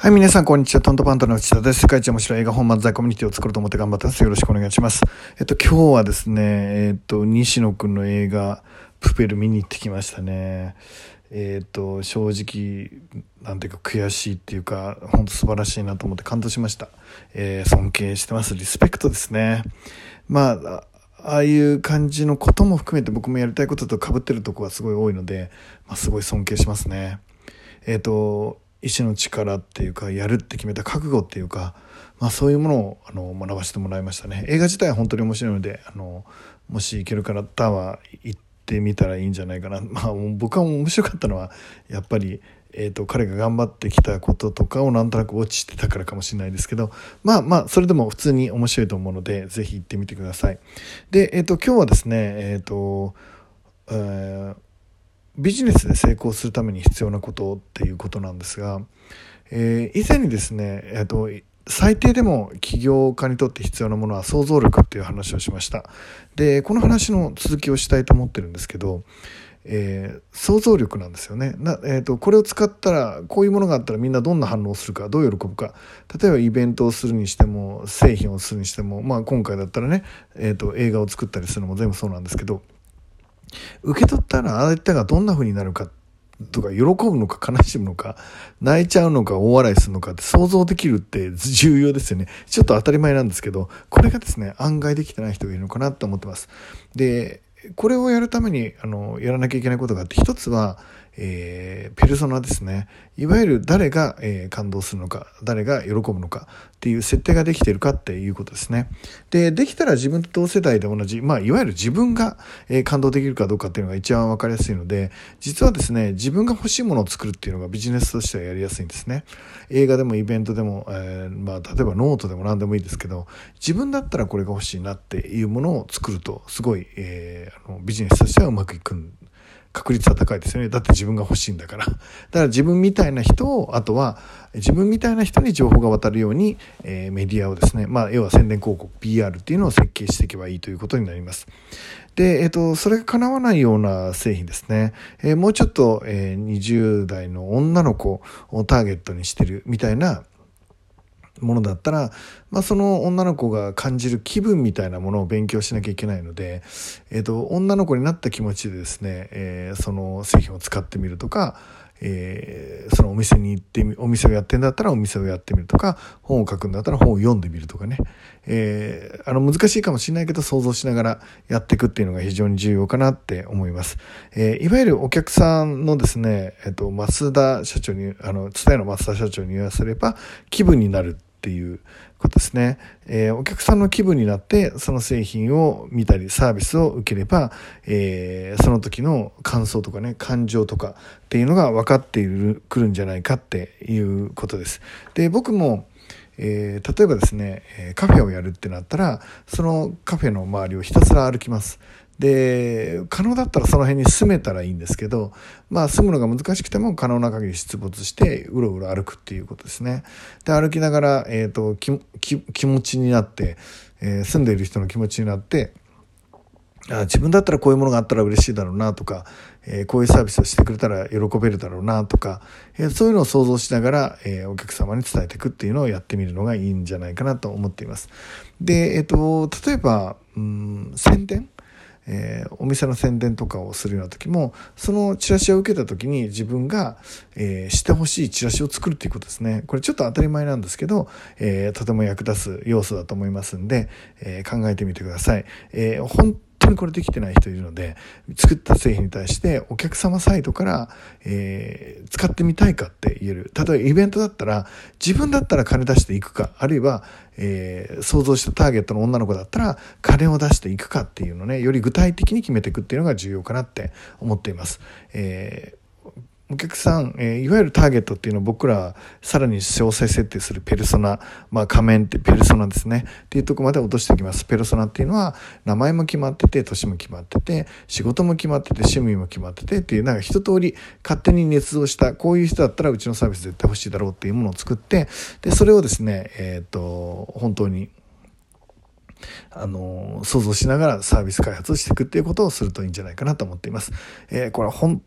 はい、皆さん、こんにちは。トントパントの内田です。世界一面白い映画本漫才コミュニティを作ろうと思って頑張ってます。よろしくお願いします。えっと、今日はですね、えっと、西野くんの映画、プペル見に行ってきましたね。えっと、正直、なんていうか悔しいっていうか、本当素晴らしいなと思って感動しました。えー、尊敬してます。リスペクトですね。まあ、ああいう感じのことも含めて僕もやりたいことと被ってるとこがすごい多いので、まあ、すごい尊敬しますね。えっ、と、意志の力っていうかやるって決めた覚悟っていうか、まあ、そういうものをあの学ばせてもらいましたね。映画自体は本当に面白いのであのもし行ける方は行ってみたらいいんじゃないかな、まあ、僕は面白かったのはやっぱり、えーと、彼が頑張ってきたこととかをなんとなく落ちてたからかもしれないですけどまあまあそれでも普通に面白いと思うので是非行ってみてください。で、えーと、今日はですねえっ、ー、と、えービジネスで成功するために必要なことっていうことなんですが、えー、以前にですね、えーと、最低でも起業家にとって必要なものは想像力っていう話をしました。でこの話の続きをしたいと思ってるんですけど、えー、想像力なんですよね。な、えーと、これを使ったらこういうものがあったらみんなどんな反応をするかどう喜ぶか。例えばイベントをするにしても製品をするにしても、まあ、今回だったらね、えーと映画を作ったりするのも全部そうなんですけど受け取ったら相手がどんな風になるかとか喜ぶのか悲しむのか泣いちゃうのか大笑いするのかって想像できるって重要ですよね。ちょっと当たり前なんですけどこれがですね案外できてない人がいるのかなと思ってます。でこれをやるためにあのやらなきゃいけないことがあって一つはえー、ペルソナですね。いわゆる誰が、えー、感動するのか、誰が喜ぶのかっていう設定ができてるかっていうことですね。で、できたら自分と同世代で同じ、まあ、いわゆる自分が、えー、感動できるかどうかっていうのが一番わかりやすいので、実はですね、自分が欲しいものを作るっていうのがビジネスとしてはやりやすいんですね。映画でもイベントでも、えまあ、例えばノートでも何でもいいですけど、自分だったらこれが欲しいなっていうものを作ると、すごい、えあのビジネスとしてはうまくいくんです確率は高いですよね。だって自分が欲しいんだから。だから自分みたいな人を、あとは自分みたいな人に情報が渡るように、えー、メディアをですね、まあ、要は宣伝広告、PR っていうのを設計していけばいいということになります。で、えっ、ー、と、それが叶わないような製品ですね。えー、もうちょっと、え、20代の女の子をターゲットにしてるみたいなものだったら、まあ、その女の子が感じる気分みたいなものを勉強しなきゃいけないので、えーと、女の子になった気持ちでですね、えー、その製品を使ってみるとか、えー、そのお店に行ってみ、お店をやってんだったらお店をやってみるとか、本を書くんだったら本を読んでみるとかね。えー、あの難しいかもしれないけど想像しながらやっていくっていうのが非常に重要かなって思います。えー、いわゆるお客さんのですね、えっ、と、増田社長に、あの、伝えの増田社長に言わせれば気分になるっていうことですね。えー、お客さんの気分になってその製品を見たりサービスを受ければ、えー、その時の感想とかね、感情とかっていうのが分かっている、くるんじゃないかっていうことです。で、僕もえー、例えばですね、カフェをやるってなったら、そのカフェの周りをひたすら歩きます。で、可能だったらその辺に住めたらいいんですけど、まあ住むのが難しくても可能な限り出没してうろうろ歩くっていうことですね。で、歩きながら、えっ、ー、と気、持ちになって、えー、住んでいる人の気持ちになって、あ自分だったらこういうものがあったら嬉しいだろうなとか、えー、こういうサービスをしてくれたら喜べるだろうなとか、えー、そういうのを想像しながら、えー、お客様に伝えていくっていうのをやってみるのがいいんじゃないかなと思っています。で、えっ、と、例えば、うん、宣伝？えー、お店の宣伝とかをするような時もそのチラシを受けた時に自分が、えー、してほしいチラシを作るっていうことですね。これちょっと当たり前なんですけど、えー、とても役立つ要素だと思いますんで、え考えてみてください、え本当にこれできてない人いるので、作った製品に対してお客様サイドから、えー、使ってみたいかって言える。例えばイベントだったら、自分だったら金出していくか、あるいは、えー、想像したターゲットの女の子だったら、金を出していくかっていうのをね、より具体的に決めていくっていうのが重要かなって思っています。えーお客さん、えー、いわゆるターゲットっていうのを僕らさらに詳細設定するペルソナ、まあ仮面ってペルソナですね。っていうとこまで落としていきます。ペルソナっていうのは名前も決まってて、年も決まってて、仕事も決まってて、趣味も決まっててっていう、なんか一通り勝手に捏造した、こういう人だったらうちのサービス絶対欲しいだろうっていうものを作って、で、それをですね、えっ、と、本当にあの、想像しながらサービス開発をしていくっていうことをするといいんじゃないかなと思っています。えー、これは本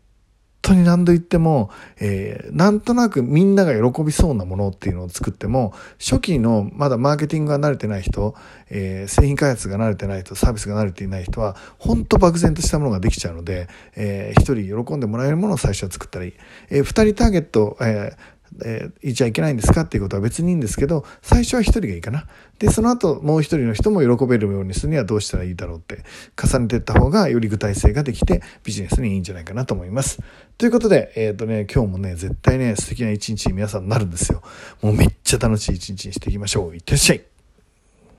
当に何度言っても、えー、なんとなくみんなが喜びそうなものっていうのを作っても、初期のまだマーケティングが慣れてない人、えー、製品開発が慣れてない人、サービスが慣れていない人は、本当漠然としたものができちゃうので、えー、一人喜んでもらえるものを最初は作ったり。えー、二人ターゲット、えーえー、いちゃいけないんですかっていうことは別にいいんですけど、最初は一人がいいかな。で、その後もう一人の人も喜べるようにするにはどうしたらいいだろうって、重ねていった方がより具体性ができてビジネスにいいんじゃないかなと思います。ということで、えっ、ー、とね、今日もね、絶対ね、素敵な一日に皆さんなるんですよ。もうめっちゃ楽しい一日にしていきましょう。いってらっしゃい。